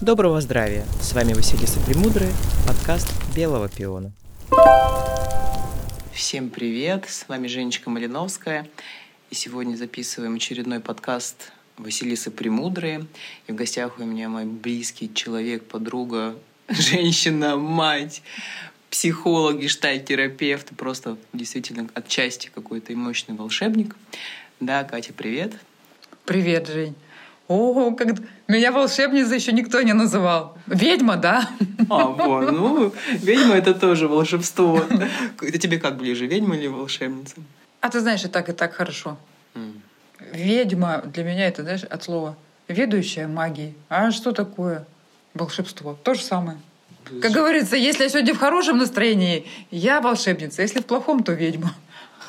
Доброго здравия! С вами Василиса Премудрая, подкаст Белого пиона. Всем привет! С вами Женечка Малиновская. И сегодня записываем очередной подкаст Василисы Премудрые. И в гостях у меня мой близкий человек, подруга, женщина, мать, психолог, гештальт-терапевт, просто действительно отчасти какой-то мощный волшебник. Да, Катя, привет. Привет, Жень. О, как... меня волшебница еще никто не называл. Ведьма, да? А, вот, ну, ведьма это тоже волшебство. Это тебе как ближе, ведьма или волшебница? А ты знаешь, и так, и так хорошо. Mm. Ведьма для меня это, знаешь, от слова ведущая магией. А что такое волшебство? То же самое. Как говорится, если я сегодня в хорошем настроении, я волшебница. Если в плохом, то ведьма.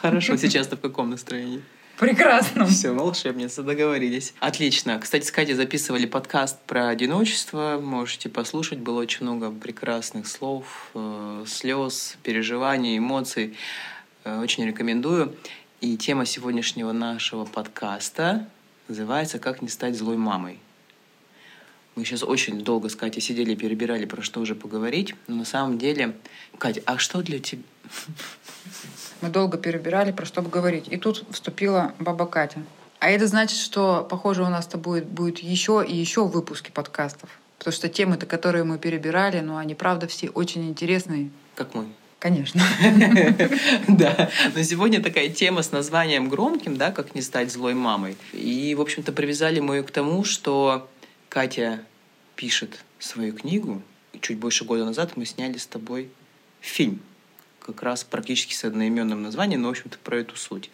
Хорошо, сейчас-то в каком настроении? Прекрасно. Все, волшебница, договорились. Отлично. Кстати, с Катей записывали подкаст про одиночество. Можете послушать. Было очень много прекрасных слов, э, слез, переживаний, эмоций. Э, очень рекомендую. И тема сегодняшнего нашего подкаста называется «Как не стать злой мамой». Мы сейчас очень долго с Катей сидели, перебирали, про что уже поговорить. Но на самом деле, Катя, а что для тебя... Мы долго перебирали, про что говорить. И тут вступила баба Катя. А это значит, что, похоже, у нас-то будет, будет еще и еще выпуски подкастов. Потому что темы-то, которые мы перебирали, ну, они, правда, все очень интересные. Как мой. Конечно. Да. Но сегодня такая тема с названием громким, да, как не стать злой мамой. И, в общем-то, привязали мы ее к тому, что Катя пишет свою книгу. Чуть больше года назад мы сняли с тобой фильм как раз практически с одноименным названием, но, в общем-то, про эту суть.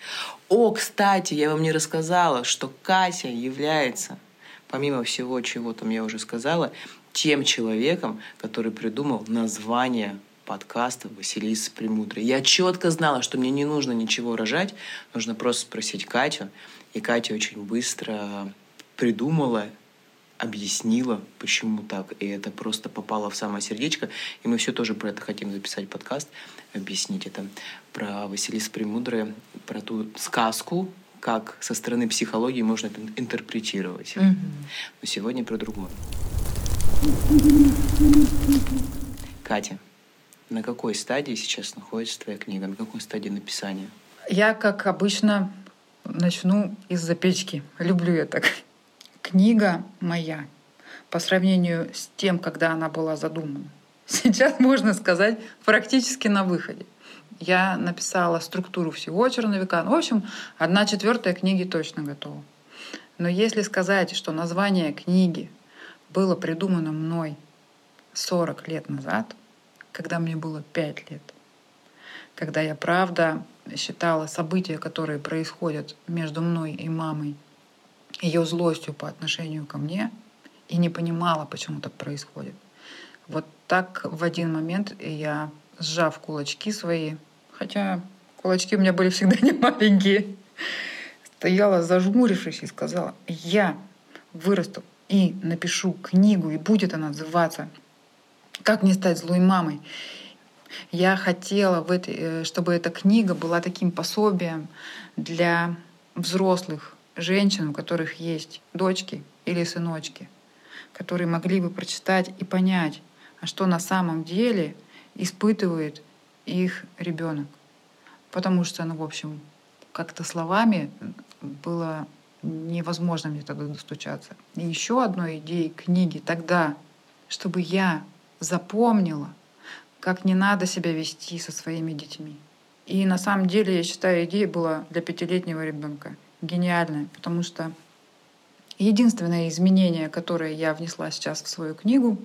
О, кстати, я вам не рассказала, что Катя является, помимо всего, чего там я уже сказала, тем человеком, который придумал название подкаста Василиса Премудрой. Я четко знала, что мне не нужно ничего рожать, нужно просто спросить Катю. И Катя очень быстро придумала объяснила, почему так. И это просто попало в самое сердечко. И мы все тоже про это хотим записать подкаст, объяснить это. Про Василиса Премудрая, про ту сказку, как со стороны психологии можно это интерпретировать. Mm-hmm. Но сегодня про другое. Катя, на какой стадии сейчас находится твоя книга? На какой стадии написания? Я, как обычно, начну из-за печки. Люблю я так книга моя по сравнению с тем, когда она была задумана, сейчас можно сказать практически на выходе. Я написала структуру всего черновика. Ну, в общем, одна четвертая книги точно готова. Но если сказать, что название книги было придумано мной 40 лет назад, когда мне было 5 лет, когда я правда считала события, которые происходят между мной и мамой, ее злостью по отношению ко мне и не понимала, почему так происходит. Вот так в один момент я, сжав кулачки свои, хотя кулачки у меня были всегда не маленькие, стояла зажмурившись и сказала, я вырасту и напишу книгу, и будет она называться «Как не стать злой мамой». Я хотела, в этой, э, чтобы эта книга была таким пособием для взрослых женщин, у которых есть дочки или сыночки, которые могли бы прочитать и понять, а что на самом деле испытывает их ребенок. Потому что, ну, в общем, как-то словами было невозможно мне тогда достучаться. И еще одной идеей книги тогда, чтобы я запомнила, как не надо себя вести со своими детьми. И на самом деле, я считаю, идея была для пятилетнего ребенка гениальная, потому что единственное изменение, которое я внесла сейчас в свою книгу,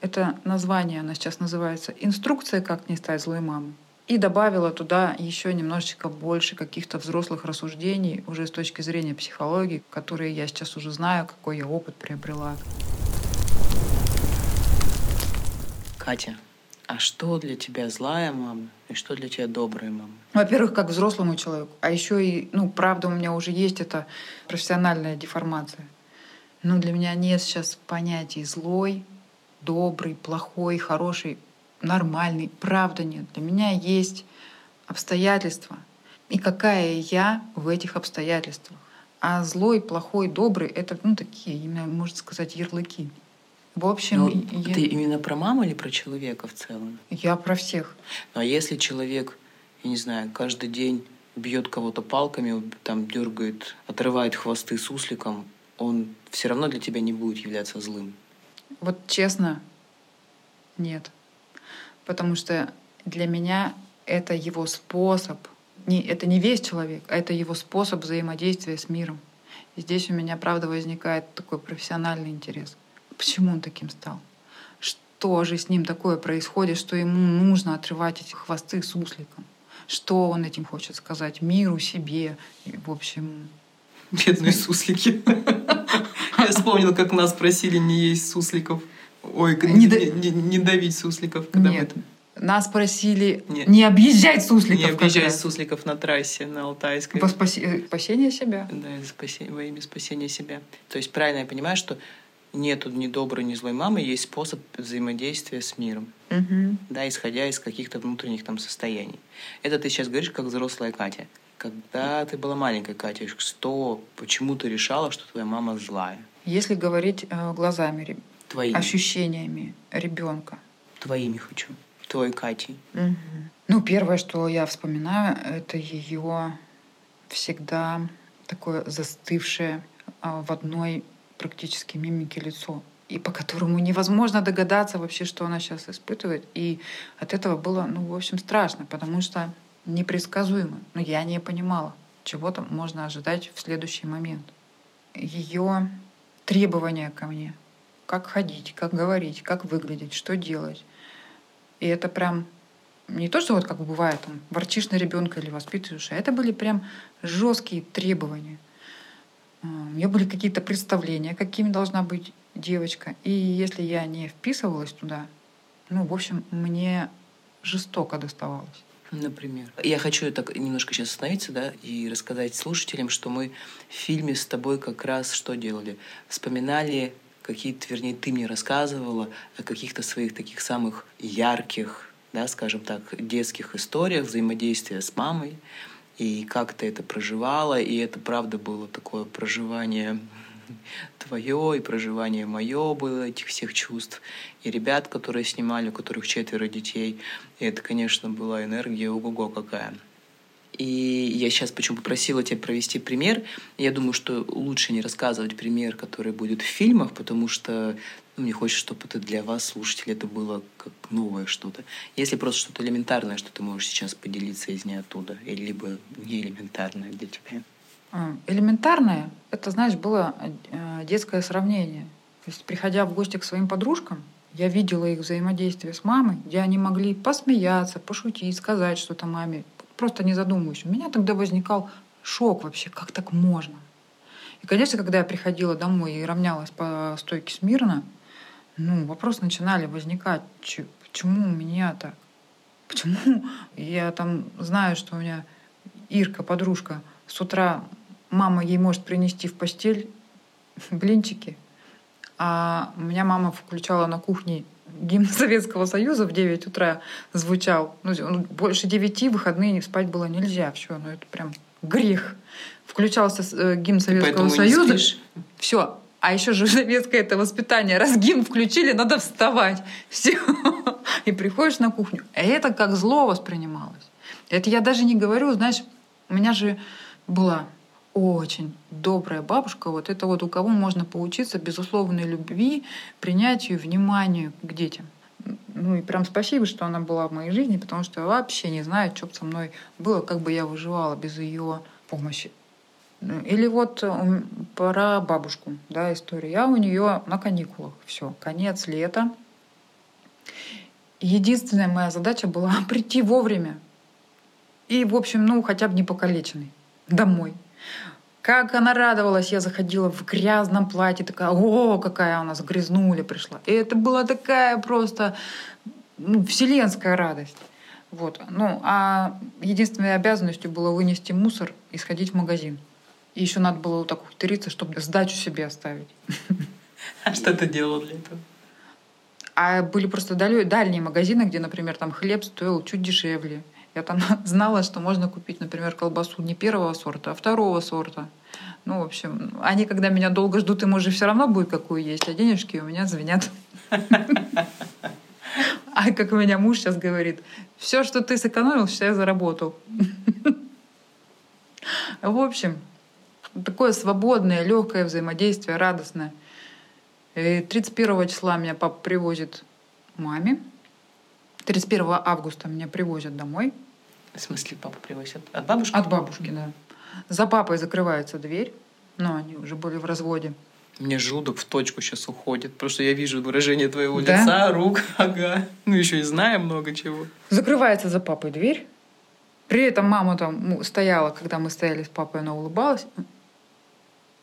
это название, она сейчас называется «Инструкция, как не стать злой мамой». И добавила туда еще немножечко больше каких-то взрослых рассуждений уже с точки зрения психологии, которые я сейчас уже знаю, какой я опыт приобрела. Катя, а что для тебя злая мама и что для тебя добрая мама? Во-первых, как взрослому человеку, а еще и, ну, правда, у меня уже есть эта профессиональная деформация. Но для меня нет сейчас понятий злой, добрый, плохой, хороший, нормальный. Правда нет. Для меня есть обстоятельства. И какая я в этих обстоятельствах. А злой, плохой, добрый — это ну, такие, именно, можно сказать, ярлыки. В общем, Ну, я, Ты именно про маму или про человека в целом? я про всех. Ну, а если человек, я не знаю, каждый день бьет кого-то палками, там дергает, отрывает хвосты сусликом, он все равно для тебя не будет являться злым. Вот честно, нет. Потому что для меня это его способ. Не, это не весь человек, а это его способ взаимодействия с миром. И здесь у меня, правда, возникает такой профессиональный интерес. Почему он таким стал? Что же с ним такое происходит, что ему нужно отрывать эти хвосты сусликом? Что он этим хочет сказать миру, себе? И, в общем, Бедные суслики. Я вспомнил, как нас просили не есть сусликов. Ой, Не не, да- не- не давить сусликов, когда нет. мы Нас просили Не- не, объезжать сусликов. не объезжать сусликов на трассе, на Алтайской. Во спаси- спасение себя. Да, из спасе- во имя спасения себя. То есть правильно я понимаю, что нету ни доброй, ни злой мамы, есть способ взаимодействия с миром, да, исходя из каких-то внутренних там состояний. Это ты сейчас говоришь как взрослая Катя. Когда ты была маленькой Катя, что, почему ты решала, что твоя мама злая? Если говорить э, глазами, Твоими. ощущениями ребенка. Твоими хочу. Твой Катей. Ну, первое, что я вспоминаю, это ее всегда такое застывшее а, в одной практически мимике лицо, и по которому невозможно догадаться вообще, что она сейчас испытывает. И от этого было, ну, в общем, страшно, потому что непредсказуемо. Но я не понимала, чего там можно ожидать в следующий момент. Ее требования ко мне. Как ходить, как говорить, как выглядеть, что делать. И это прям не то, что вот как бывает, там, ворчишь на ребенка или воспитываешь, а это были прям жесткие требования. А, У нее были какие-то представления, какими должна быть девочка. И если я не вписывалась туда, ну, в общем, мне жестоко доставалось. Например. Я хочу так немножко сейчас остановиться, да, и рассказать слушателям, что мы в фильме с тобой как раз что делали? Вспоминали какие-то, вернее, ты мне рассказывала о каких-то своих таких самых ярких, да, скажем так, детских историях взаимодействия с мамой, и как ты это проживала, и это правда было такое проживание твое и проживание мое было этих всех чувств, и ребят, которые снимали, у которых четверо детей. И это, конечно, была энергия ого-го какая. И я сейчас почему попросила тебя провести пример. Я думаю, что лучше не рассказывать пример, который будет в фильмах, потому что ну, мне хочется, чтобы это для вас, слушателей, это было как новое что-то. Если просто что-то элементарное, что ты можешь сейчас поделиться из не оттуда, или либо не элементарное для тебя. А, Элементарное, это, знаешь, было э, детское сравнение. То есть, приходя в гости к своим подружкам, я видела их взаимодействие с мамой, где они могли посмеяться, пошутить, сказать что-то маме, просто не задумываясь. У меня тогда возникал шок вообще, как так можно. И, конечно, когда я приходила домой и равнялась по стойке смирно, ну, вопросы начинали возникать. Чё- Почему у меня так? Почему я там знаю, что у меня Ирка, подружка, с утра мама ей может принести в постель блинчики, а у меня мама включала на кухне гимн Советского Союза в 9 утра звучал. Ну, больше 9 выходные спать было нельзя. Все, ну это прям грех. Включался э, гимн Советского не Союза. Все. А еще же советское это воспитание. Раз гимн включили, надо вставать. Все. И приходишь на кухню. А это как зло воспринималось. Это я даже не говорю, знаешь, у меня же была очень добрая бабушка. Вот это вот у кого можно поучиться безусловной любви, принятию, вниманию к детям. Ну и прям спасибо, что она была в моей жизни, потому что я вообще не знаю, что бы со мной было, как бы я выживала без ее помощи. Ну, Или вот про бабушку, да, история. Я у нее на каникулах. Все, конец лета. Единственная моя задача была прийти вовремя. И, в общем, ну, хотя бы не покалеченный. Домой. Как она радовалась, я заходила в грязном платье, такая, о, какая у нас грязнуля пришла. И это была такая просто ну, вселенская радость. Вот. Ну, а единственной обязанностью было вынести мусор и сходить в магазин. И еще надо было вот так ухитриться, чтобы сдачу себе оставить. А что ты делала для этого? А были просто дальние магазины, где, например, там хлеб стоил чуть дешевле. Я там знала, что можно купить, например, колбасу не первого сорта, а второго сорта. Ну, в общем, они, когда меня долго ждут, им уже все равно будет, какую есть, а денежки у меня звенят. А как у меня муж сейчас говорит, все, что ты сэкономил, считай, заработал. В общем, такое свободное, легкое взаимодействие, радостное. И 31 числа меня папа привозит маме. 31 августа меня привозят домой. В смысле, папа привозит? От бабушки? От бабушки, да. За папой закрывается дверь, но они уже были в разводе. Мне желудок в точку сейчас уходит, потому что я вижу выражение твоего да? лица, рук, ага. Ну, еще и знаю много чего. Закрывается за папой дверь. При этом мама там стояла, когда мы стояли с папой, она улыбалась.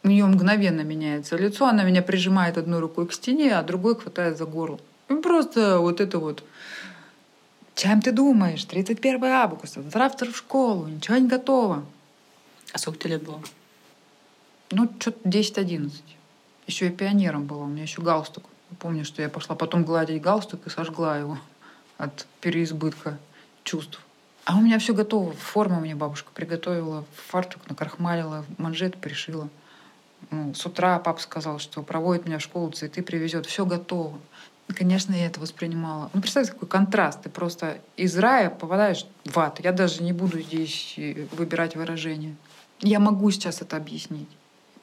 У нее мгновенно меняется лицо, она меня прижимает одной рукой к стене, а другой хватает за горло. И просто вот это вот чем ты думаешь? 31 августа, завтра в школу, ничего не готово. А сколько тебе лет было? Ну, что-то 10-11. Еще и пионером была, у меня еще галстук. Помню, что я пошла потом гладить галстук и сожгла его от переизбытка чувств. А у меня все готово. Форма мне бабушка приготовила, фартук накрахмалила, манжет пришила. Ну, с утра папа сказал, что проводит меня в школу, цветы привезет. Все готово. Конечно, я это воспринимала. Ну, представь, какой контраст. Ты просто из рая попадаешь в ад. Я даже не буду здесь э, выбирать выражение. Я могу сейчас это объяснить.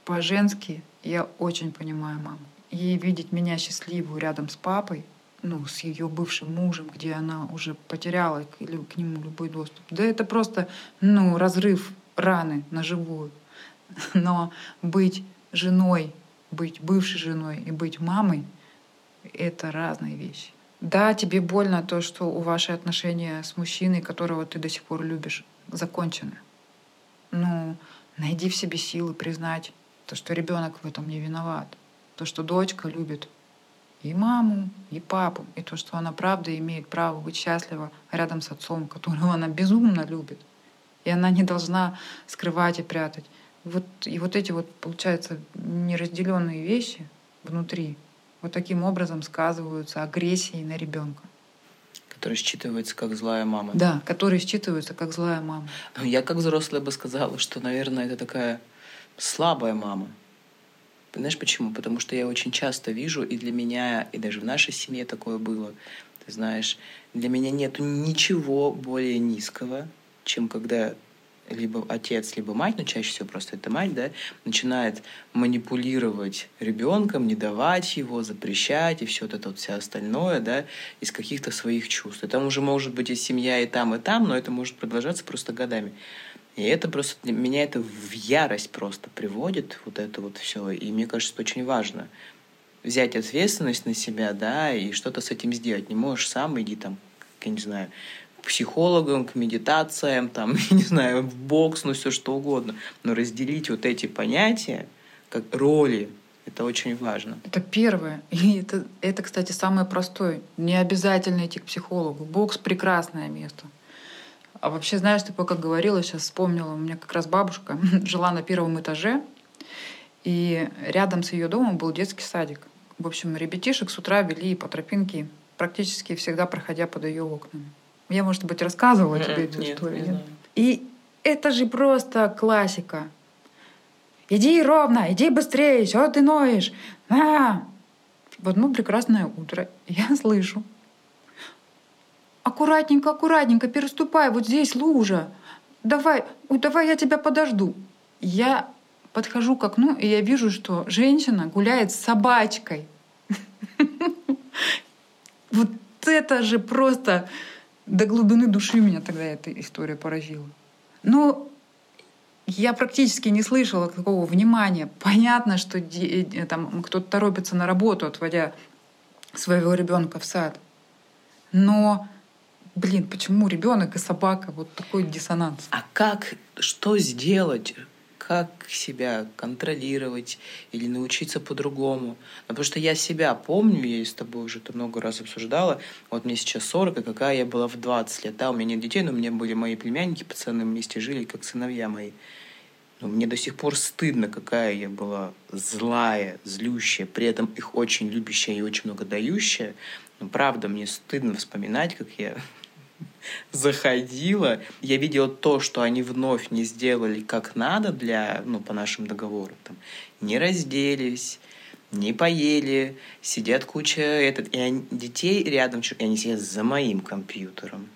По-женски я очень понимаю маму. И видеть меня счастливую рядом с папой, ну, с ее бывшим мужем, где она уже потеряла к, к нему любой доступ. Да это просто, ну, разрыв раны на живую. Но быть женой, быть бывшей женой и быть мамой — это разные вещи. Да, тебе больно то, что у ваши отношения с мужчиной, которого ты до сих пор любишь, закончены. Ну, найди в себе силы признать то, что ребенок в этом не виноват. То, что дочка любит и маму, и папу, и то, что она правда имеет право быть счастлива рядом с отцом, которого она безумно любит. И она не должна скрывать и прятать. Вот, и вот эти вот, получается, неразделенные вещи внутри, вот таким образом сказываются агрессии на ребенка. Который считывается как злая мама. Да, который считывается как злая мама. Ну, я как взрослая бы сказала, что, наверное, это такая слабая мама. Знаешь почему? Потому что я очень часто вижу, и для меня, и даже в нашей семье такое было, ты знаешь, для меня нет ничего более низкого, чем когда либо отец, либо мать, но чаще всего просто это мать, да, начинает манипулировать ребенком, не давать его, запрещать и все это вот все остальное, да, из каких-то своих чувств. И там уже может быть и семья и там, и там, но это может продолжаться просто годами. И это просто меня это в ярость просто приводит, вот это вот все. И мне кажется, это очень важно взять ответственность на себя, да, и что-то с этим сделать. Не можешь сам, иди там, я не знаю, психологам, к медитациям, там, не знаю, в бокс, ну все что угодно. Но разделить вот эти понятия, как роли, это очень важно. Это первое. И это, это, кстати, самое простое. Не обязательно идти к психологу. Бокс — прекрасное место. А вообще, знаешь, ты пока говорила, сейчас вспомнила, у меня как раз бабушка жила на первом этаже, и рядом с ее домом был детский садик. В общем, ребятишек с утра вели по тропинке, практически всегда проходя под ее окнами. Я, может быть, рассказывала mm-hmm. тебе эту нет, историю. Не И это же просто классика. Иди ровно, иди быстрее, что ты ноешь? А! В одно прекрасное утро я слышу. Аккуратненько, аккуратненько, переступай, вот здесь лужа. Давай, ой, давай я тебя подожду. Я подхожу к окну, и я вижу, что женщина гуляет с собачкой. Вот это же просто до глубины души меня тогда эта история поразила. Но я практически не слышала такого внимания. Понятно, что э, там кто-то торопится на работу, отводя своего ребенка в сад. Но, блин, почему ребенок и собака вот такой диссонанс? А как, что сделать, как себя контролировать или научиться по-другому. Потому что я себя помню, я с тобой уже это много раз обсуждала. Вот мне сейчас 40, и какая я была в 20 лет. Да, у меня нет детей, но у меня были мои племянники, пацаны вместе жили, как сыновья мои. Но мне до сих пор стыдно, какая я была злая, злющая, при этом их очень любящая и очень много дающая. Но правда, мне стыдно вспоминать, как я заходила, я видела то, что они вновь не сделали как надо для, ну, по нашим договорам. Там, не разделись, не поели, сидят куча этот, и они, детей рядом, и они сидят за моим компьютером.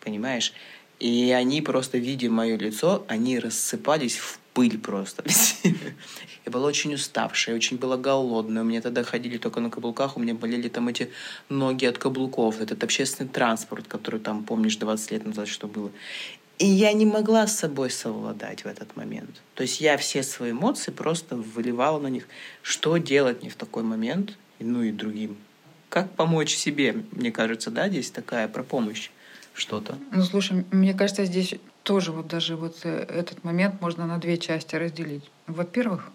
Понимаешь? И они просто, видя мое лицо, они рассыпались в пыль просто. Я была очень уставшая, очень была голодная. У меня тогда ходили только на каблуках, у меня болели там эти ноги от каблуков. Этот общественный транспорт, который там, помнишь, 20 лет назад что было. И я не могла с собой совладать в этот момент. То есть я все свои эмоции просто выливала на них. Что делать мне в такой момент, ну и другим? Как помочь себе, мне кажется, да, здесь такая про помощь что-то. Ну, слушай, мне кажется, здесь тоже вот даже вот э, этот момент можно на две части разделить. Во-первых,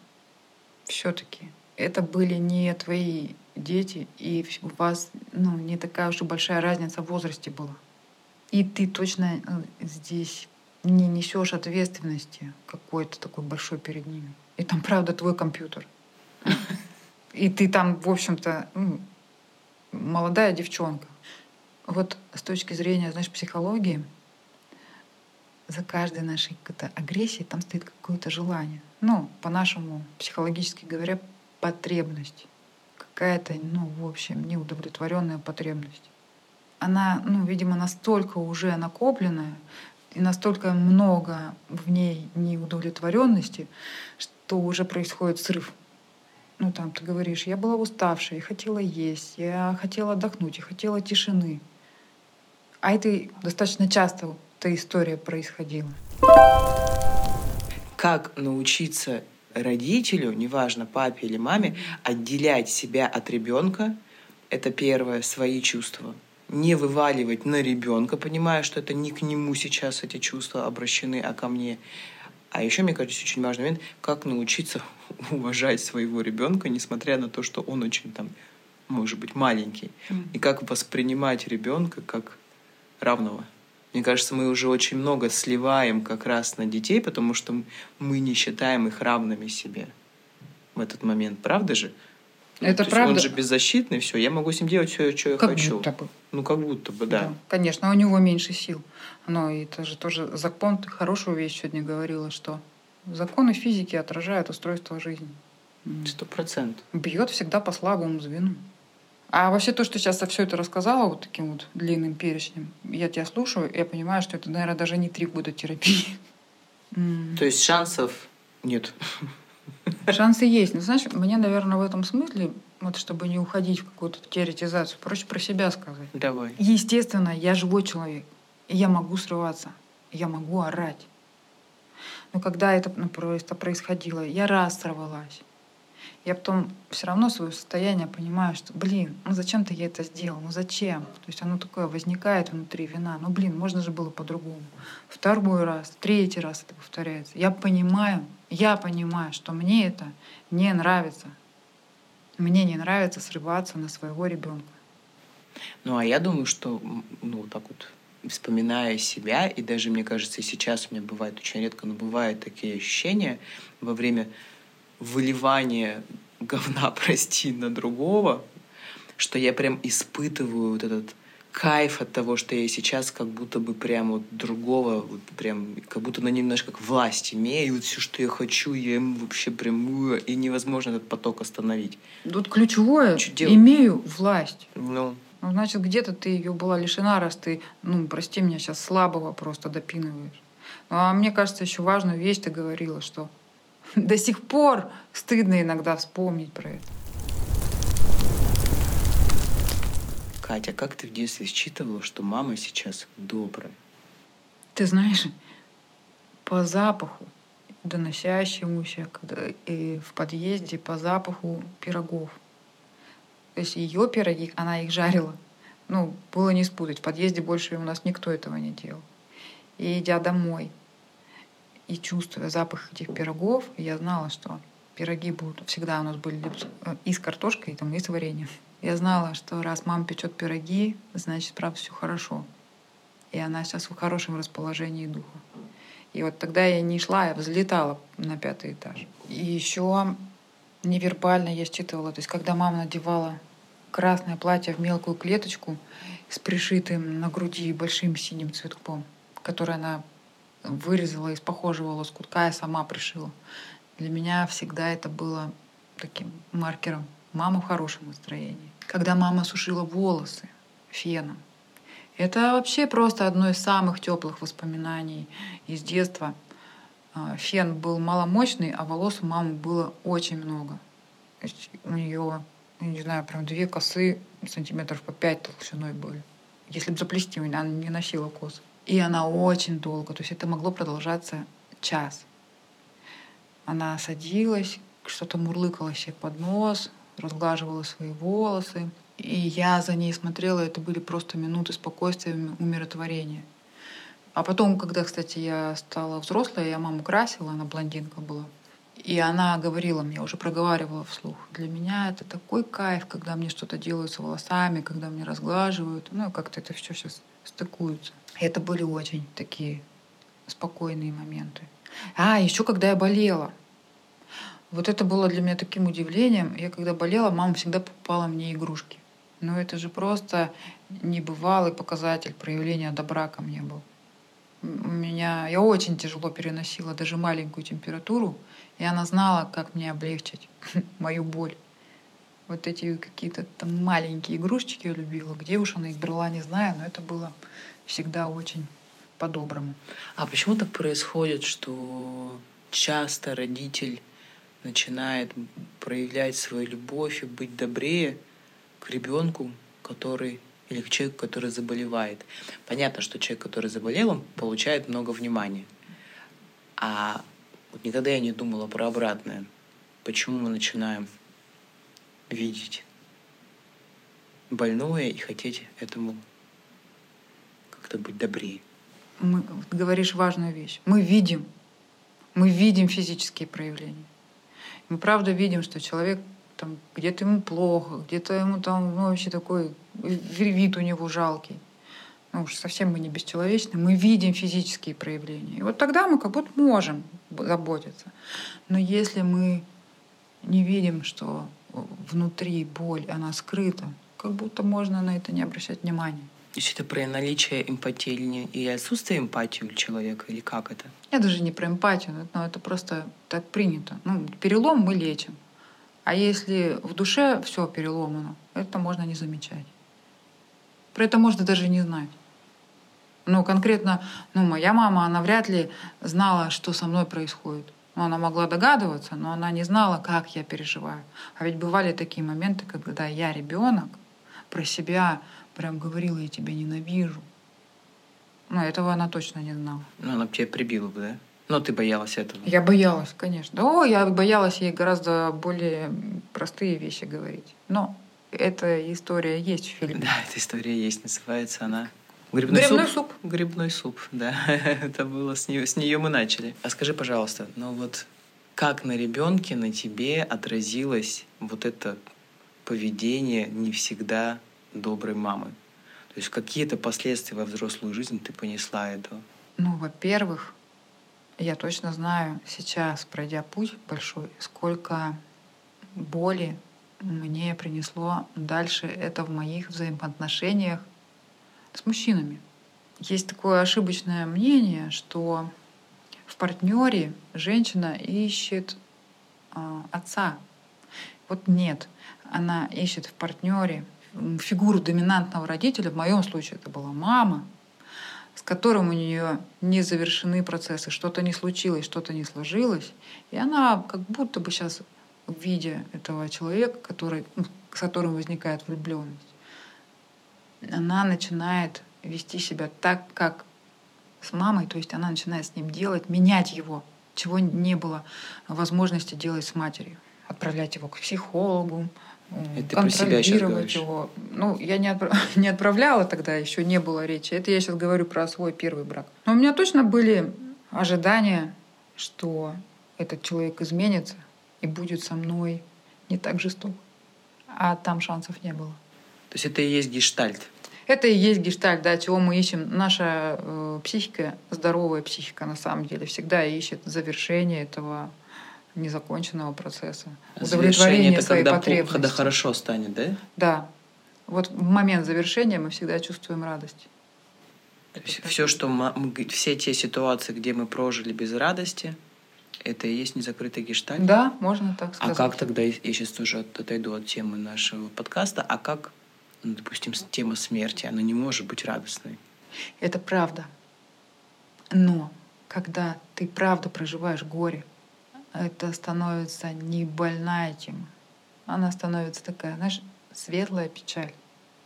все-таки это были не твои дети, и у вас ну, не такая уж и большая разница в возрасте была. И ты точно э, здесь не несешь ответственности какой-то такой большой перед ними. И там, правда, твой компьютер. И ты там, в общем-то, ну, молодая девчонка. Вот с точки зрения, знаешь, психологии, за каждой нашей какой-то агрессией там стоит какое-то желание. Ну, по-нашему, психологически говоря, потребность. Какая-то, ну, в общем, неудовлетворенная потребность она, ну, видимо, настолько уже накопленная и настолько много в ней неудовлетворенности, что уже происходит срыв. Ну, там ты говоришь, я была уставшая, я хотела есть, я хотела отдохнуть, я хотела тишины. А это достаточно часто эта история происходила. Как научиться родителю, неважно, папе или маме, отделять себя от ребенка, это первое, свои чувства не вываливать на ребенка, понимая, что это не к нему сейчас эти чувства обращены, а ко мне. А еще, мне кажется, очень важный момент, как научиться уважать своего ребенка, несмотря на то, что он очень там, может быть, маленький. И как воспринимать ребенка как равного. Мне кажется, мы уже очень много сливаем как раз на детей, потому что мы не считаем их равными себе в этот момент. Правда же? Ну, это правда. Он же беззащитный, все, я могу с ним делать все, что я как хочу. Будто бы. Ну, как будто бы, да. да. Конечно, у него меньше сил. Но это же тоже закон, ты хорошую вещь сегодня говорила, что законы физики отражают устройство жизни. Сто процентов. Бьет всегда по слабому звену. А вообще то, что сейчас я все это рассказала вот таким вот длинным перечнем, я тебя слушаю, и я понимаю, что это, наверное, даже не три года терапии. То есть шансов нет. Шансы есть. Но знаешь, мне, наверное, в этом смысле, вот чтобы не уходить в какую-то теоретизацию, проще про себя сказать. Давай. Естественно, я живой человек. И я могу срываться. Я могу орать. Но когда это просто происходило, я раз сорвалась я потом все равно свое состояние понимаю, что, блин, ну зачем-то я это сделал, ну зачем? То есть оно такое возникает внутри вина, ну блин, можно же было по-другому. Второй раз, третий раз это повторяется. Я понимаю, я понимаю, что мне это не нравится. Мне не нравится срываться на своего ребенка. Ну, а я думаю, что, ну, вот так вот, вспоминая себя, и даже, мне кажется, и сейчас у меня бывает очень редко, но бывают такие ощущения во время выливание говна, прости, на другого, что я прям испытываю вот этот кайф от того, что я сейчас как будто бы прям вот другого, вот прям как будто на немножко как власть имею, и вот все, что я хочу, я ему вообще прям, и невозможно этот поток остановить. Тут ключевое, имею власть. Ну. Ну, значит, где-то ты ее была лишена, раз ты, ну, прости меня, сейчас слабого просто допинываешь. Ну, а мне кажется, еще важную вещь ты говорила, что До сих пор стыдно иногда вспомнить про это. Катя, как ты в детстве считывала, что мама сейчас добрая? Ты знаешь, по запаху, доносящемуся когда, и в подъезде, по запаху пирогов. То есть ее пироги, она их жарила. Ну, было не спутать. В подъезде больше у нас никто этого не делал. И идя домой, и чувствуя запах этих пирогов, я знала, что пироги будут всегда у нас были э, и с картошкой, и, там, и с вареньем. Я знала, что раз мама печет пироги, значит, правда, все хорошо. И она сейчас в хорошем расположении духа. И вот тогда я не шла, я взлетала на пятый этаж. И еще невербально я считывала, то есть когда мама надевала красное платье в мелкую клеточку с пришитым на груди большим синим цветком, который она вырезала из похожего лоскутка и сама пришила. Для меня всегда это было таким маркером. Мама в хорошем настроении. Когда мама сушила волосы феном, это вообще просто одно из самых теплых воспоминаний из детства. А, фен был маломощный, а волос у мамы было очень много. У нее, не знаю, прям две косы сантиметров по пять толщиной были. Если бы заплести, она не носила косы. И она очень долго, то есть это могло продолжаться час. Она садилась, что-то мурлыкала себе под нос, разглаживала свои волосы. И я за ней смотрела, это были просто минуты спокойствия, умиротворения. А потом, когда, кстати, я стала взрослой, я маму красила, она блондинка была. И она говорила мне, уже проговаривала вслух, для меня это такой кайф, когда мне что-то делают с волосами, когда мне разглаживают. Ну, как-то это все сейчас стыкуется. Это были очень такие спокойные моменты. А, еще когда я болела. Вот это было для меня таким удивлением. Я когда болела, мама всегда покупала мне игрушки. Но это же просто небывалый показатель проявления добра ко мне был. У меня, я очень тяжело переносила даже маленькую температуру, и она знала, как мне облегчить мою боль. Вот эти какие-то там маленькие игрушечки я любила. Где уж она их брала, не знаю, но это было всегда очень по-доброму. А почему так происходит, что часто родитель начинает проявлять свою любовь и быть добрее к ребенку, который или к человеку, который заболевает. Понятно, что человек, который заболел, он получает много внимания. А вот никогда я не думала про обратное. Почему мы начинаем видеть больное и хотеть этому как-то быть добрее? Мы, говоришь важную вещь. Мы видим, мы видим физические проявления. Мы правда видим, что человек там где-то ему плохо, где-то ему там ну, вообще такой вид у него жалкий. Ну уж совсем мы не бесчеловечны, мы видим физические проявления. И вот тогда мы как будто можем заботиться. Но если мы не видим, что внутри боль, она скрыта, как будто можно на это не обращать внимания. То есть это про наличие эмпатии или, отсутствие эмпатии у человека, или как это? Я даже не про эмпатию, но это просто так принято. Ну, перелом мы лечим. А если в душе все переломано, это можно не замечать. Про это можно даже не знать. Ну, конкретно, ну, моя мама, она вряд ли знала, что со мной происходит. Ну, она могла догадываться, но она не знала, как я переживаю. А ведь бывали такие моменты, когда я ребенок про себя прям говорила, я тебя ненавижу. Но этого она точно не знала. Ну, она бы тебя прибила бы, да? Но ты боялась этого? Я боялась, конечно. О, я боялась ей гораздо более простые вещи говорить. Но эта история есть в фильме. Да, эта история есть. Называется она Грибной, Грибной суп? суп. Грибной суп, да. Это было с нее, с нее мы начали. А скажи, пожалуйста, ну вот как на ребенке, на тебе отразилось вот это поведение не всегда доброй мамы? То есть какие-то последствия во взрослую жизнь ты понесла этого? Ну, во-первых, я точно знаю сейчас, пройдя путь большой, сколько боли мне принесло дальше это в моих взаимоотношениях с мужчинами. Есть такое ошибочное мнение, что в партнере женщина ищет э, отца. Вот нет, она ищет в партнере фигуру доминантного родителя, в моем случае это была мама, с которым у нее не завершены процессы, что-то не случилось, что-то не сложилось, и она как будто бы сейчас в виде этого человека, который, с которым возникает влюбленность, она начинает вести себя так, как с мамой, то есть она начинает с ним делать, менять его, чего не было возможности делать с матерью. Отправлять его к психологу, это контролировать его. Ну, я не, отправ... не отправляла тогда, еще не было речи. Это я сейчас говорю про свой первый брак. Но у меня точно были ожидания, что этот человек изменится и будет со мной не так жесток. А там шансов не было. То есть это и есть гештальт? Это и есть гештальт, да, чего мы ищем. Наша э, психика, здоровая психика на самом деле, всегда ищет завершение этого незаконченного процесса. Удовлетворение это своей когда потребности. когда хорошо станет, да? Да. Вот в момент завершения мы всегда чувствуем радость. То есть все, что мы, все те ситуации, где мы прожили без радости, это и есть незакрытый гештальт? Да, можно так сказать. А как тогда, я сейчас тоже отойду от темы нашего подкаста, а как, ну, допустим, тема смерти, она не может быть радостной? Это правда. Но когда ты правда проживаешь горе, это становится не больная тема. Она становится такая, знаешь, светлая печаль.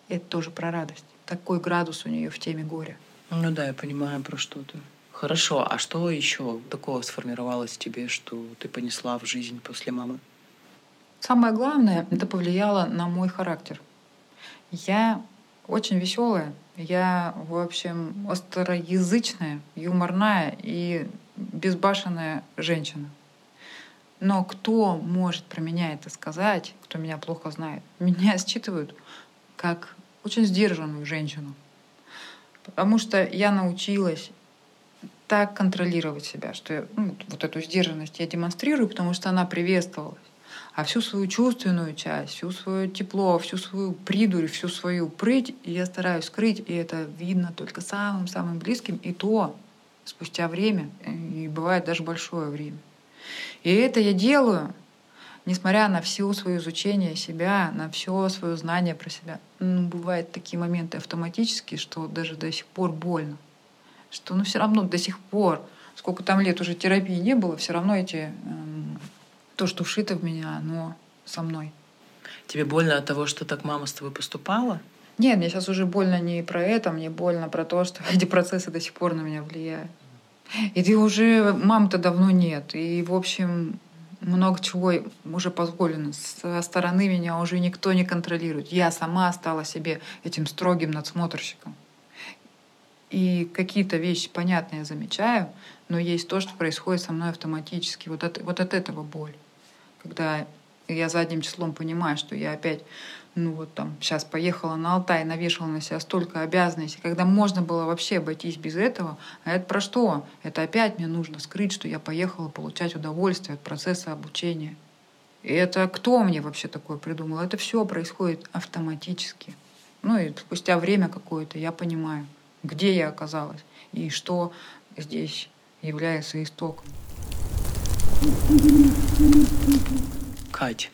Это тоже про радость. Такой градус у нее в теме горя. Ну да, я понимаю про что ты. Хорошо, а что еще такого сформировалось в тебе, что ты понесла в жизнь после мамы? Самое главное, это повлияло на мой характер. Я очень веселая, я, в общем, остроязычная, юморная и безбашенная женщина. Но кто может про меня это сказать, кто меня плохо знает? Меня считывают как очень сдержанную женщину. Потому что я научилась так контролировать себя, что я, ну, вот эту сдержанность я демонстрирую, потому что она приветствовалась. А всю свою чувственную часть, всю свое тепло, всю свою придурь, всю свою прыть я стараюсь скрыть, и это видно только самым-самым близким, и то спустя время, и бывает даже большое время. И это я делаю, несмотря на все свое изучение себя, на все свое знание про себя. Ну, бывают такие моменты автоматические, что даже до сих пор больно. Что ну, все равно до сих пор, сколько там лет уже терапии не было, все равно эти, э, то, что вшито в меня, оно со мной. Тебе больно от того, что так мама с тобой поступала? Нет, мне сейчас уже больно не про это, мне больно про то, что эти процессы до сих пор на меня влияют. И ты уже, мам-то давно нет. И, в общем, много чего уже позволено. Со стороны меня уже никто не контролирует. Я сама стала себе этим строгим надсмотрщиком. И какие-то вещи понятные я замечаю, но есть то, что происходит со мной автоматически. Вот от, вот от этого боль. Когда я задним числом понимаю, что я опять ну вот там сейчас поехала на Алтай, навешала на себя столько обязанностей, когда можно было вообще обойтись без этого. А это про что? Это опять мне нужно скрыть, что я поехала получать удовольствие от процесса обучения. И это кто мне вообще такое придумал? Это все происходит автоматически. Ну и спустя время какое-то я понимаю, где я оказалась и что здесь является истоком. Кать,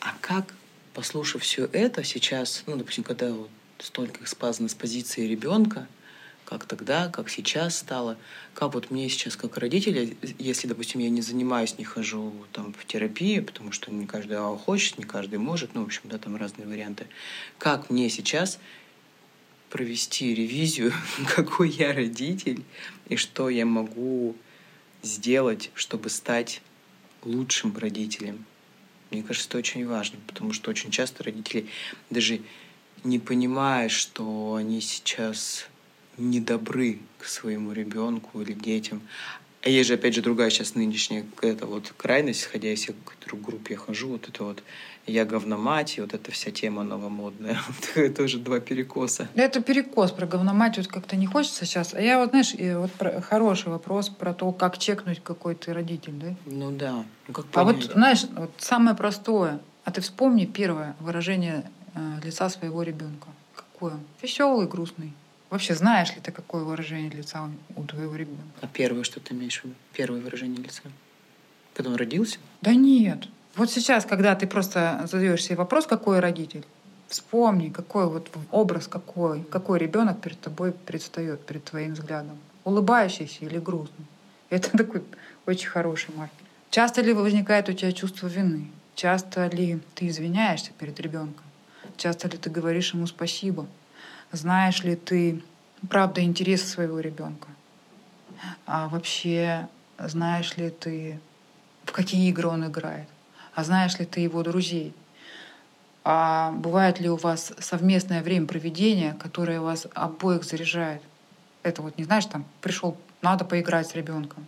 а как послушав все это сейчас, ну, допустим, когда вот столько сказано с позиции ребенка, как тогда, как сейчас стало, как вот мне сейчас как родители, если, допустим, я не занимаюсь, не хожу там в терапию, потому что не каждый хочет, не каждый может, ну, в общем, да, там разные варианты, как мне сейчас провести ревизию, какой я родитель и что я могу сделать, чтобы стать лучшим родителем, мне кажется, это очень важно, потому что очень часто родители даже не понимая, что они сейчас недобры к своему ребенку или детям. А есть же, опять же, другая сейчас нынешняя это вот крайность, исходя из всех групп я хожу, вот это вот я говномать, и вот эта вся тема новомодная. это уже два перекоса. Это перекос про говномать вот как-то не хочется сейчас. А я вот, знаешь, вот про, хороший вопрос про то, как чекнуть, какой ты родитель, да? Ну да. Ну, как а вот, знаешь, вот самое простое. А ты вспомни первое выражение э, лица своего ребенка. Какое? Веселый, грустный. Вообще, знаешь ли ты, какое выражение лица у твоего ребенка? А первое, что ты имеешь в виду? Первое выражение лица? Когда он родился? Да нет. Вот сейчас, когда ты просто задаешь себе вопрос, какой родитель, вспомни, какой вот образ, какой, какой ребенок перед тобой предстает, перед твоим взглядом. Улыбающийся или грустный. Это такой очень хороший маркер. Часто ли возникает у тебя чувство вины? Часто ли ты извиняешься перед ребенком? Часто ли ты говоришь ему спасибо? Знаешь ли ты правда интересы своего ребенка? А вообще знаешь ли ты, в какие игры он играет? А знаешь ли ты его друзей? А бывает ли у вас совместное время проведения, которое вас обоих заряжает? Это вот не знаешь, там пришел, надо поиграть с ребенком.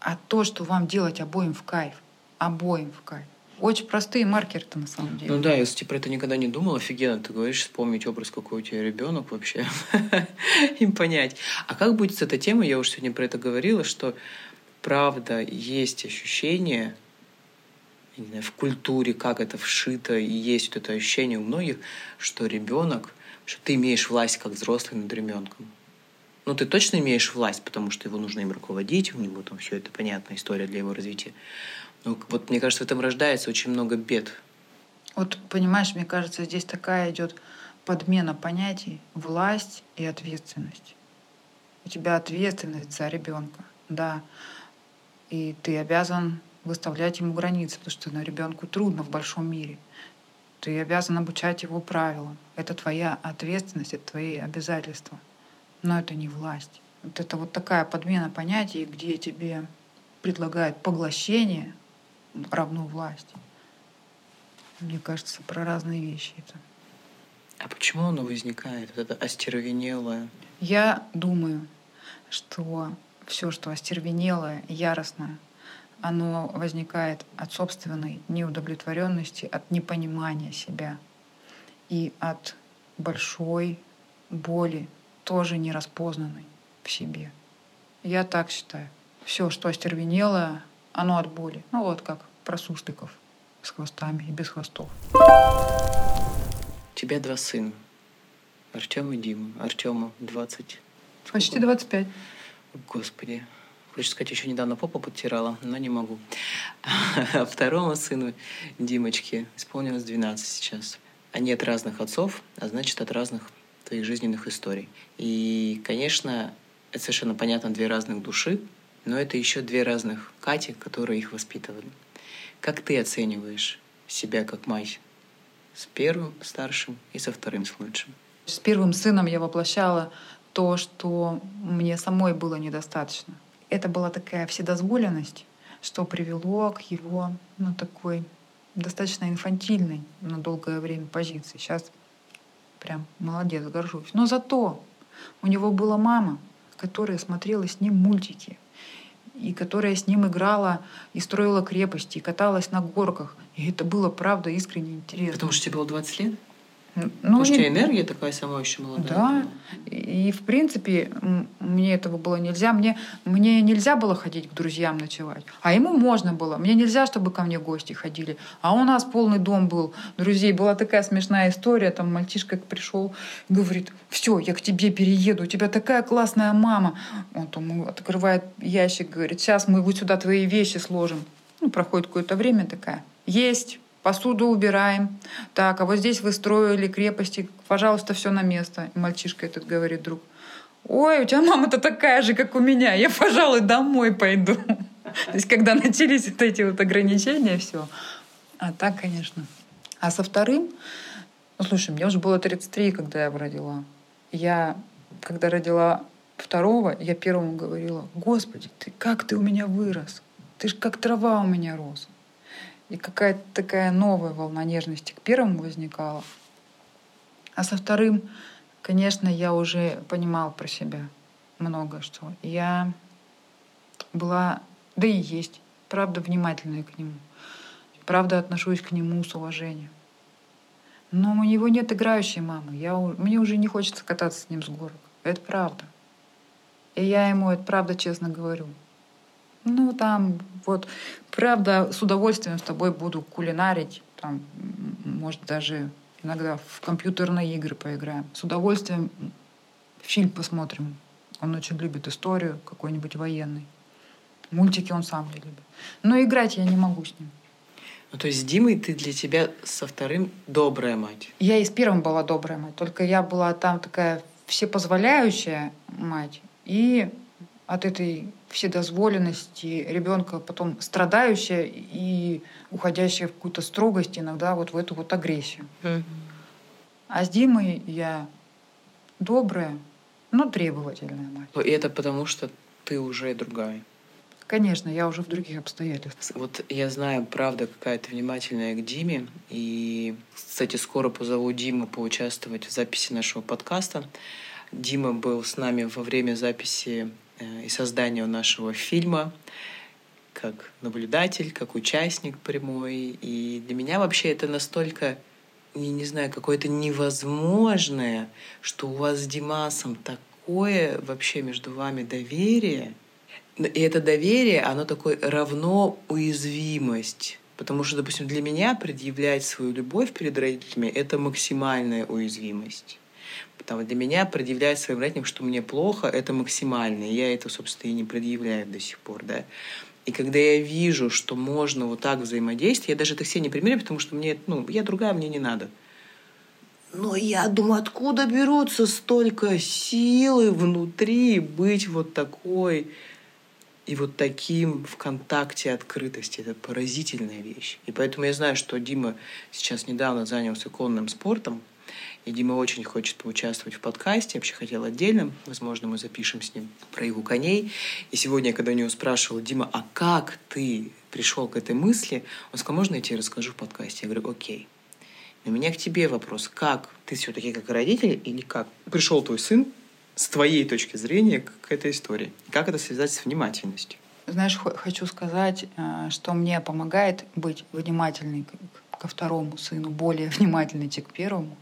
А то, что вам делать обоим в кайф. Обоим в кайф. Очень простые маркеры-то на самом деле. Ну да, если ты про это никогда не думал, офигенно, ты говоришь, вспомнить образ, какой у тебя ребенок вообще, им понять. А как будет с этой темой, я уже сегодня про это говорила, что правда есть ощущение, знаю, в культуре, как это вшито, и есть вот это ощущение у многих, что ребенок, что ты имеешь власть как взрослый над ребенком. Ну, ты точно имеешь власть, потому что его нужно им руководить, у него там все это понятная история для его развития. Ну, вот мне кажется, в этом рождается очень много бед. Вот, понимаешь, мне кажется, здесь такая идет подмена понятий власть и ответственность. У тебя ответственность за ребенка, да. И ты обязан выставлять ему границы, потому что на ребенку трудно в большом мире. Ты обязан обучать его правилам. Это твоя ответственность, это твои обязательства. Но это не власть. Вот это вот такая подмена понятий, где тебе предлагают поглощение равно власти. Мне кажется, про разные вещи это. А почему оно возникает, вот это остервенелое? Я думаю, что все, что остервенелое, яростное, оно возникает от собственной неудовлетворенности, от непонимания себя и от большой боли, тоже нераспознанной в себе. Я так считаю. Все, что остервенелое, оно от боли. Ну вот как про сусликов с хвостами и без хвостов. У тебя два сына. Артем и Дима. Артему 20. Почти 25. Господи. Хочется сказать, еще недавно попу подтирала, но не могу. А второму сыну, Димочке, исполнилось 12 сейчас. Они от разных отцов, а значит, от разных твоих жизненных историй. И, конечно, это совершенно понятно, две разных души, но это еще две разных Кати, которые их воспитывали. Как ты оцениваешь себя как мать с первым старшим и со вторым с младшим? С первым сыном я воплощала то, что мне самой было недостаточно. Это была такая вседозволенность, что привело к его ну, такой достаточно инфантильной на долгое время позиции. Сейчас прям молодец, горжусь. Но зато у него была мама, которая смотрела с ним мультики, и которая с ним играла и строила крепости, и каталась на горках. И это было, правда, искренне интересно. Потому что тебе было 20 лет? Ну, Потому что тебя энергия такая сама еще молодая. Да. И, в принципе, мне этого было нельзя. Мне, мне нельзя было ходить к друзьям ночевать. А ему можно было. Мне нельзя, чтобы ко мне гости ходили. А у нас полный дом был друзей. Была такая смешная история. Там мальчишка пришел, говорит, все, я к тебе перееду. У тебя такая классная мама. Он там открывает ящик, говорит, сейчас мы вот сюда твои вещи сложим. Ну, проходит какое-то время такая. Есть посуду убираем. Так, а вот здесь вы строили крепости, пожалуйста, все на место. И мальчишка этот говорит друг, ой, у тебя мама-то такая же, как у меня, я, пожалуй, домой пойду. То есть, когда начались вот эти вот ограничения, все. А так, конечно. А со вторым, ну, слушай, мне уже было 33, когда я родила. Я, когда родила второго, я первому говорила, Господи, ты как ты у меня вырос? Ты же как трава у меня рос. И какая-то такая новая волна нежности к первому возникала. А со вторым, конечно, я уже понимала про себя много что. Я была, да и есть, правда, внимательная к нему. Правда, отношусь к нему с уважением. Но у него нет играющей мамы. Я, мне уже не хочется кататься с ним с горок. Это правда. И я ему это правда честно говорю. Ну, там, вот, правда, с удовольствием с тобой буду кулинарить, там, может, даже иногда в компьютерные игры поиграем. С удовольствием фильм посмотрим. Он очень любит историю какой-нибудь военный. Мультики он сам не любит. Но играть я не могу с ним. Ну, то есть с Димой ты для тебя со вторым добрая мать? Я и с первым была добрая мать. Только я была там такая всепозволяющая мать. И от этой вседозволенности ребенка потом страдающая и уходящая в какую-то строгость, иногда вот в эту вот агрессию. Mm-hmm. А с Димой я добрая, но требовательная мать. И это потому, что ты уже другая. Конечно, я уже в других обстоятельствах. Вот я знаю, правда, какая то внимательная к Диме. И, кстати, скоро позову Диму поучаствовать в записи нашего подкаста. Дима был с нами во время записи и созданию нашего фильма как наблюдатель, как участник прямой. И для меня вообще это настолько, я не знаю, какое-то невозможное, что у вас с Димасом такое вообще между вами доверие. И это доверие, оно такое равно уязвимость. Потому что, допустим, для меня предъявлять свою любовь перед родителями — это максимальная уязвимость. Потому для меня предъявлять своим родителям, что мне плохо, это максимально. И я это, собственно, и не предъявляю до сих пор, да. И когда я вижу, что можно вот так взаимодействовать, я даже это все не примеряю, потому что мне, ну, я другая, мне не надо. Но я думаю, откуда берутся столько силы внутри быть вот такой и вот таким в контакте открытости. Это поразительная вещь. И поэтому я знаю, что Дима сейчас недавно занялся конным спортом, и Дима очень хочет поучаствовать в подкасте. Вообще хотел отдельно. Возможно, мы запишем с ним про его коней. И сегодня, когда у него спрашивал, Дима, а как ты пришел к этой мысли? Он сказал, можно я тебе расскажу в подкасте? Я говорю, окей. У меня к тебе вопрос. Как ты все-таки как родитель или как пришел твой сын с твоей точки зрения к этой истории? Как это связать с внимательностью? Знаешь, хочу сказать, э, что мне помогает быть внимательной ко второму сыну, более внимательной, чем к первому.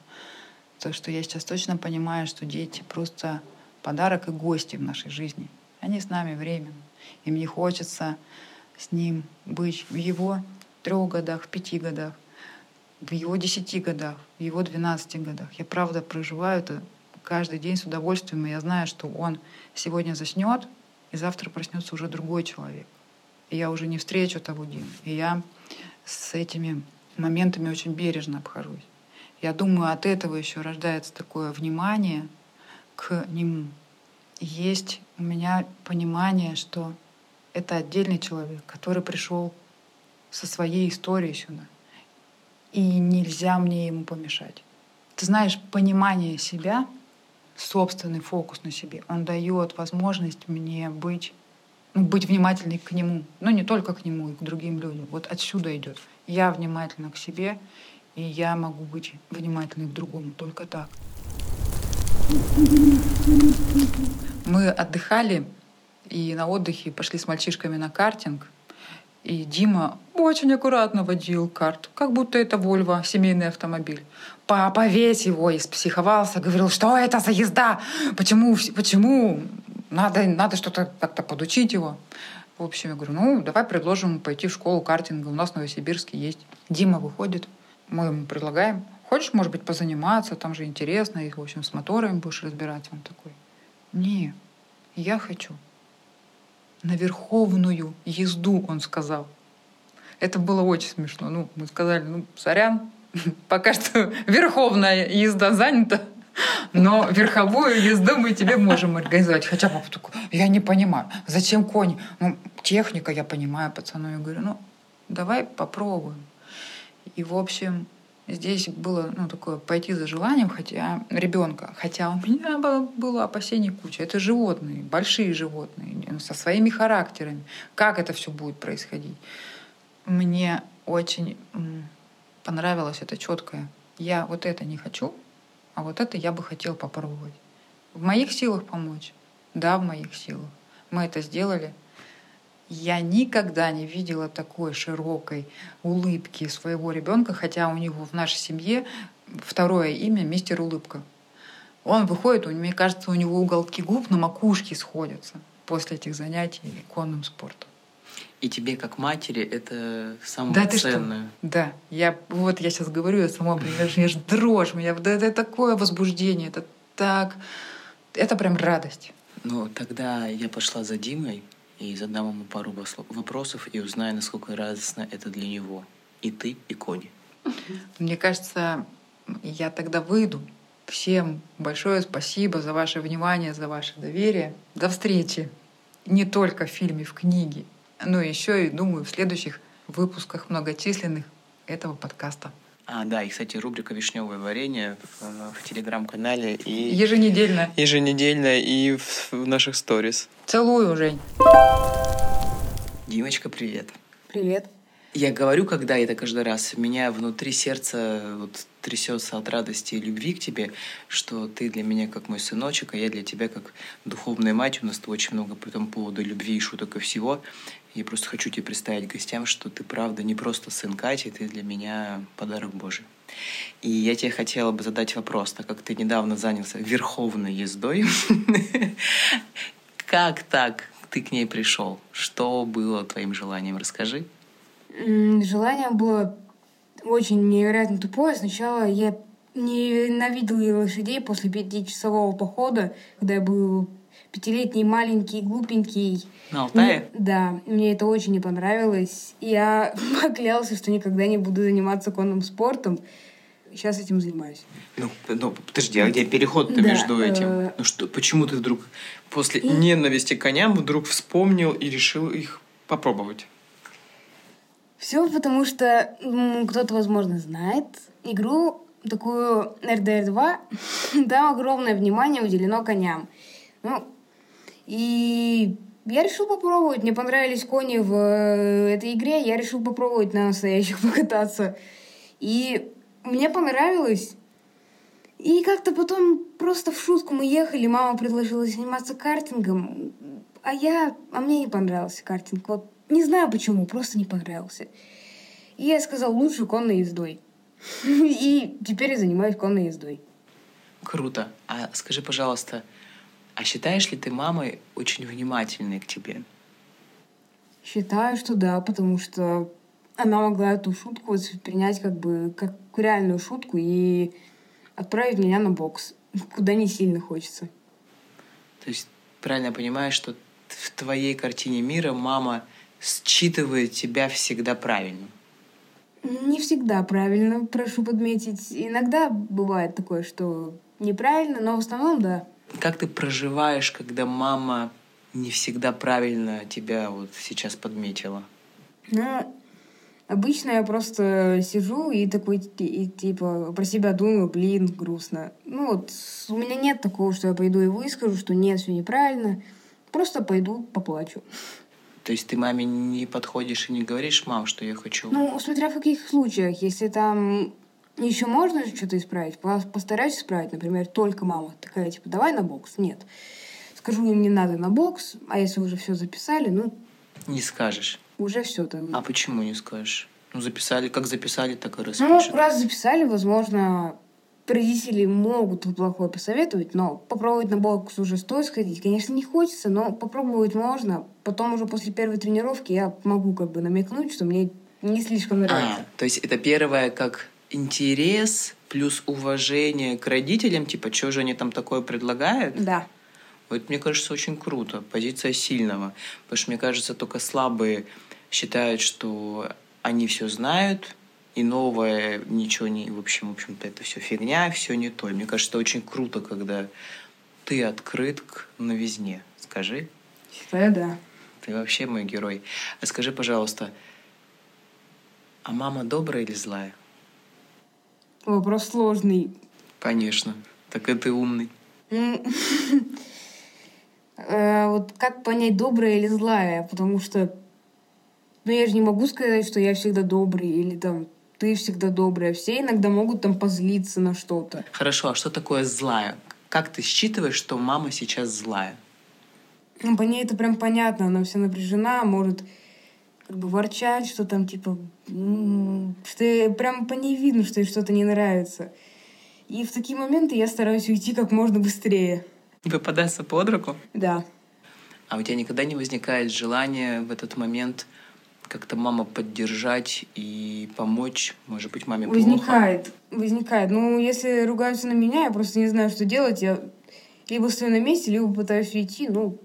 То, что я сейчас точно понимаю, что дети просто подарок и гости в нашей жизни. Они с нами временно. И мне хочется с ним быть в его трех годах, в пяти годах, в его десяти годах, в его двенадцати годах. Я правда проживаю это каждый день с удовольствием, и я знаю, что он сегодня заснет, и завтра проснется уже другой человек. И я уже не встречу того Диму. И я с этими моментами очень бережно обхожусь. Я думаю, от этого еще рождается такое внимание к нему. Есть у меня понимание, что это отдельный человек, который пришел со своей историей сюда. И нельзя мне ему помешать. Ты знаешь, понимание себя собственный фокус на себе. Он дает возможность мне быть, ну, быть внимательной к нему. Но не только к нему, и к другим людям. Вот отсюда идет. Я внимательна к себе, и я могу быть внимательной к другому только так. Мы отдыхали и на отдыхе пошли с мальчишками на картинг. И Дима очень аккуратно водил карт, как будто это Вольво, семейный автомобиль. Папа весь его испсиховался, говорил, что это за езда, почему, почему, надо, надо что-то как-то подучить его. В общем, я говорю, ну, давай предложим пойти в школу картинга, у нас в Новосибирске есть. Дима выходит, мы ему предлагаем, хочешь, может быть, позаниматься, там же интересно, и, в общем, с моторами будешь разбираться. Он такой, не, я хочу на верховную езду, он сказал. Это было очень смешно. Ну, мы сказали, ну, сорян, пока что верховная езда занята, но верховую езду мы тебе можем организовать. Хотя папа такой, я не понимаю, зачем кони? Ну, техника, я понимаю, пацану. Я говорю, ну, давай попробуем. И, в общем, здесь было ну, такое пойти за желанием хотя ребенка. Хотя у меня было, опасений куча. Это животные, большие животные, со своими характерами. Как это все будет происходить? Мне очень понравилось это четкое. Я вот это не хочу, а вот это я бы хотел попробовать. В моих силах помочь? Да, в моих силах. Мы это сделали. Я никогда не видела такой широкой улыбки своего ребенка, хотя у него в нашей семье второе имя мистер Улыбка. Он выходит, мне кажется, у него уголки губ на макушке сходятся после этих занятий конным спортом. И тебе, как матери, это самое да, ценное. Ты что? Да, я вот я сейчас говорю, я сама, же, я же дрожь, меня это, это такое возбуждение, это так, это прям радость. Ну, тогда я пошла за Димой, и задам ему пару вопросов и узнаю, насколько радостно это для него. И ты, и Кони. Мне кажется, я тогда выйду. Всем большое спасибо за ваше внимание, за ваше доверие. До встречи. Не только в фильме, в книге, но еще и, думаю, в следующих выпусках многочисленных этого подкаста. А, да, и, кстати, рубрика «Вишневое варенье» в, в телеграм-канале. И... Еженедельно. Еженедельно и в, в наших сторис. Целую, Жень. Димочка, привет. Привет. Я говорю, когда это каждый раз, меня внутри сердца вот трясется от радости и любви к тебе, что ты для меня как мой сыночек, а я для тебя как духовная мать. У нас очень много по этому поводу любви и шуток и всего. Я просто хочу тебе представить гостям, что ты правда не просто сын Кати, ты для меня подарок Божий. И я тебе хотела бы задать вопрос, так как ты недавно занялся верховной ездой. Как так ты к ней пришел? Что было твоим желанием? Расскажи. Желание было очень невероятно тупое. Сначала я ненавидела лошадей после пятичасового похода, когда я был пятилетний, маленький, глупенький. На Алтае? Мне- да, мне это очень не понравилось. Я поклялся, что никогда не буду заниматься конным спортом. Сейчас этим занимаюсь. Ну, ну, подожди, а где переход-то Да, между этим? э, Ну что, почему ты вдруг после ненависти к коням вдруг вспомнил и решил их попробовать? Все потому, что м, кто-то, возможно, знает игру такую RDR 2. Там огромное внимание уделено коням. Ну, и я решил попробовать. Мне понравились кони в э, этой игре. Я решил попробовать на настоящих покататься. И мне понравилось. И как-то потом просто в шутку мы ехали, мама предложила заниматься картингом, а я, а мне не понравился картинг. Вот не знаю почему, просто не понравился. И я сказал, лучше конной ездой. И теперь я занимаюсь конной ездой. Круто. А скажи, пожалуйста, а считаешь ли ты мамой очень внимательной к тебе? Считаю, что да, потому что она могла эту шутку воспринять как бы как реальную шутку и отправить меня на бокс, куда не сильно хочется. То есть правильно я понимаю, что в твоей картине мира мама считывает тебя всегда правильно? Не всегда правильно, прошу подметить. Иногда бывает такое, что неправильно, но в основном да. Как ты проживаешь, когда мама не всегда правильно тебя вот сейчас подметила? Ну, обычно я просто сижу и такой, и, типа, про себя думаю, блин, грустно. Ну вот, у меня нет такого, что я пойду и выскажу, что нет, все неправильно. Просто пойду, поплачу. То есть ты маме не подходишь и не говоришь, мам, что я хочу? Ну, смотря в каких случаях. Если там еще можно что-то исправить, по- постараюсь исправить. Например, только мама такая, типа, давай на бокс. Нет. Скажу им, не надо на бокс, а если уже все записали, ну, Не скажешь. уже все так. А почему не скажешь? Ну, записали, как записали, так и Ну, распишут. раз записали, возможно, родители могут плохое посоветовать, но попробовать на бокс уже стоит сходить. Конечно, не хочется, но попробовать можно. Потом уже после первой тренировки я могу как бы намекнуть, что мне не слишком нравится. А, то есть это первое как интерес плюс уважение к родителям, типа, что же они там такое предлагают? Да. Вот мне кажется, очень круто. Позиция сильного. Потому что, мне кажется, только слабые считают, что они все знают, и новое ничего не... В общем, в общем-то, это все фигня, все не то. И мне кажется, это очень круто, когда ты открыт к новизне. Скажи, Считаю, да. ты вообще мой герой. А скажи, пожалуйста, а мама добрая или злая? Вопрос сложный. Конечно. Так ты умный. Э, Вот как понять, добрая или злая? Потому что, ну, я же не могу сказать, что я всегда добрый, или там, ты всегда добрая. Все иногда могут там позлиться на что-то. Хорошо, а что такое злая? Как ты считываешь, что мама сейчас злая? Ну, по ней это прям понятно, она вся напряжена, может как бы ворчать, что там, типа, м, что прям по ней видно, что ей что-то не нравится. И в такие моменты я стараюсь уйти как можно быстрее. Не попадаться под руку? Да. А у тебя никогда не возникает желания в этот момент как-то маму поддержать и помочь? Может быть, маме плохо? Возникает, возникает. Ну, если ругаются на меня, я просто не знаю, что делать. Я либо стою на месте, либо пытаюсь уйти. Ну,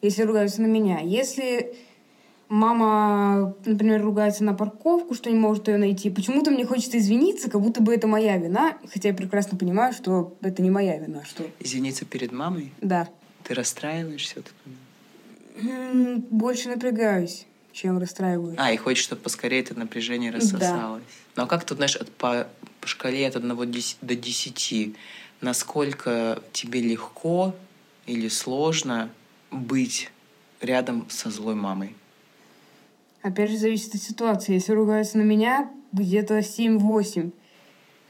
если ругаются на меня. Если мама, например, ругается на парковку, что не может ее найти, почему-то мне хочется извиниться, как будто бы это моя вина, хотя я прекрасно понимаю, что это не моя вина, что Извиниться перед мамой? да. Ты расстраиваешься? Больше напрягаюсь, чем расстраиваюсь. А, и хочешь, чтобы поскорее это напряжение рассосалось. Ну а как тут, знаешь, от, по, по шкале от 1 до 10, насколько тебе легко или сложно быть рядом со злой мамой? Опять же, зависит от ситуации. Если ругаются на меня, где-то 7-8.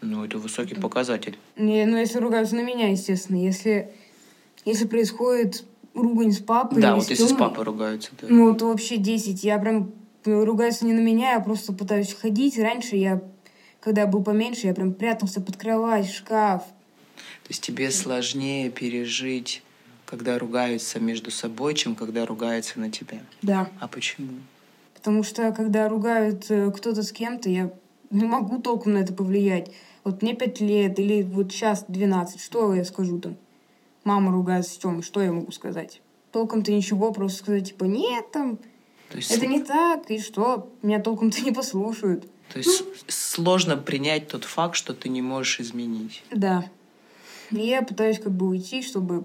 Ну, это высокий показатель. Не, ну, если ругаются на меня, естественно. Если, если происходит ругань с папой да, вот с если с папой ругаются, да. ну, то вообще 10. Я прям ну, ругаются не на меня, я просто пытаюсь ходить. Раньше я, когда я был поменьше, я прям прятался под кровать, шкаф. То есть тебе сложнее пережить, когда ругаются между собой, чем когда ругаются на тебя. Да. А почему? Потому что, когда ругают э, кто-то с кем-то, я не могу толком на это повлиять. Вот мне пять лет или вот сейчас 12, что я скажу там? Мама ругается с Тёмой, что я могу сказать? Толком-то ничего, просто сказать, типа, нет, там, То есть, это не так, и что? Меня толком-то не послушают. то есть сложно принять тот факт, что ты не можешь изменить. Да. И я пытаюсь как бы уйти, чтобы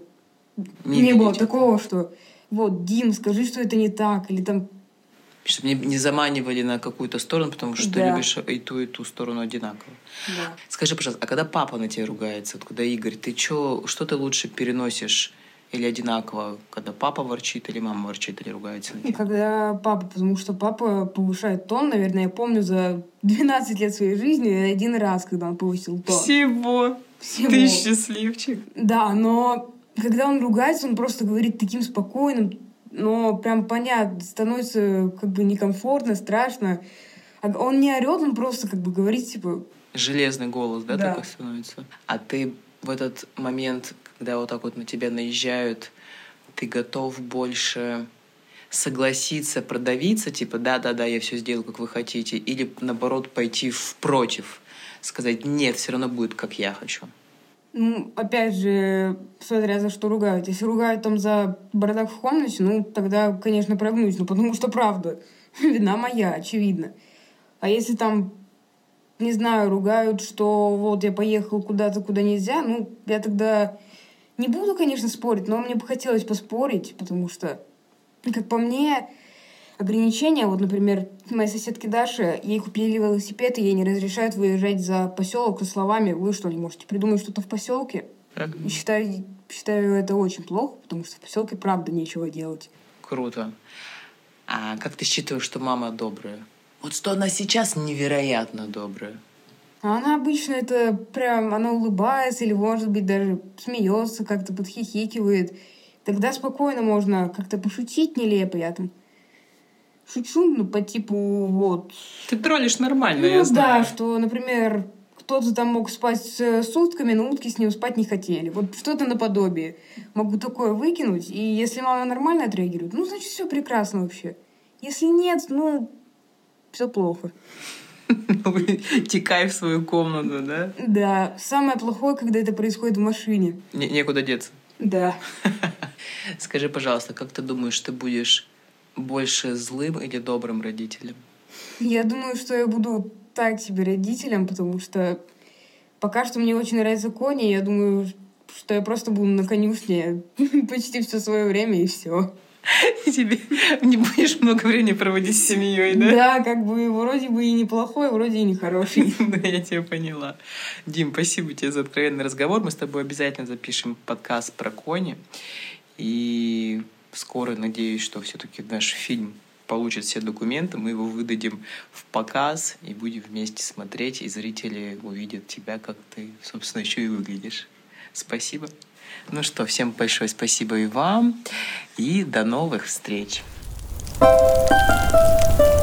Не не, было такого, что вот, Дим, скажи, что это не так, или там, Чтобы не, не заманивали на какую-то сторону, потому что ты Да. любишь и ту, и ту сторону одинаково. да. Скажи, пожалуйста, а когда папа на тебя ругается, вот когда Игорь, ты чё, что ты лучше переносишь или одинаково, когда папа ворчит или мама ворчит или ругается на тебя? когда папа, потому что папа повышает тон, наверное, я помню за 12 лет своей жизни один раз, когда он повысил тон. Всего. Всего. Ты счастливчик. Да, но когда он ругается, он просто говорит таким спокойным, но прям понятно, становится как бы некомфортно, страшно. А Он не орет, он просто как бы говорит, типа, Железный голос, да, Да. такой становится? А ты в этот момент, когда вот так вот на тебя наезжают, ты готов больше согласиться, продавиться, типа, да-да-да, я все сделал, как вы хотите, или наоборот пойти впротив, сказать, нет, все равно будет, как я хочу. Ну, опять же, смотря за что ругают. Если ругают там за бардак в комнате, ну, тогда, конечно, прогнусь, ну, потому что правда, вина моя, очевидно. А если там, не знаю, ругают, что вот я поехал куда-то, куда нельзя, ну, я тогда не буду, конечно, спорить, но мне бы хотелось поспорить, потому что, как по мне, ограничения, вот, например, моей соседки Даши, ей купили велосипед, и ей не разрешают выезжать за поселок со словами «Вы что, не можете придумать что-то в поселке?» И Считаю, считаю это очень плохо, потому что в поселке правда нечего делать. Круто. А как ты считаешь, что мама добрая? Вот что она сейчас невероятно добрая. А она обычно это прям, она улыбается или, может быть, даже смеется, как-то подхихикивает. Тогда спокойно можно как-то пошутить нелепо. Я там шучу, ну, по типу, вот, Ты троллишь нормально, Ну я знаю. да, что, например, кто-то там мог спать с сутками, но утки с ним спать не хотели. Вот что-то наподобие. Могу такое выкинуть, и если мама нормально отреагирует, ну, значит, все прекрасно вообще. Если нет, ну, все плохо. Текай в свою комнату, да? Да, самое плохое, когда это происходит в машине. Не- некуда деться. Да. Скажи, пожалуйста, как ты думаешь, ты будешь больше злым или добрым родителем? Я думаю, что я буду так себе родителем, потому что пока что мне очень нравится кони, я думаю, что я просто буду на конюшне почти все свое время и все. И тебе не будешь много времени проводить с семьей, да? Да, как бы вроде бы и неплохой, вроде и нехороший. Да, я тебя поняла. Дим, спасибо тебе за откровенный разговор. Мы с тобой обязательно запишем подкаст про кони. И скоро, надеюсь, что все-таки наш фильм получит все документы, мы его выдадим в показ и будем вместе смотреть, и зрители увидят тебя, как ты, собственно, еще и выглядишь. Спасибо. Ну что, всем большое спасибо и вам, и до новых встреч. thank